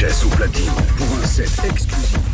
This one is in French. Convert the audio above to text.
Jazz au platine pour un set exclusif.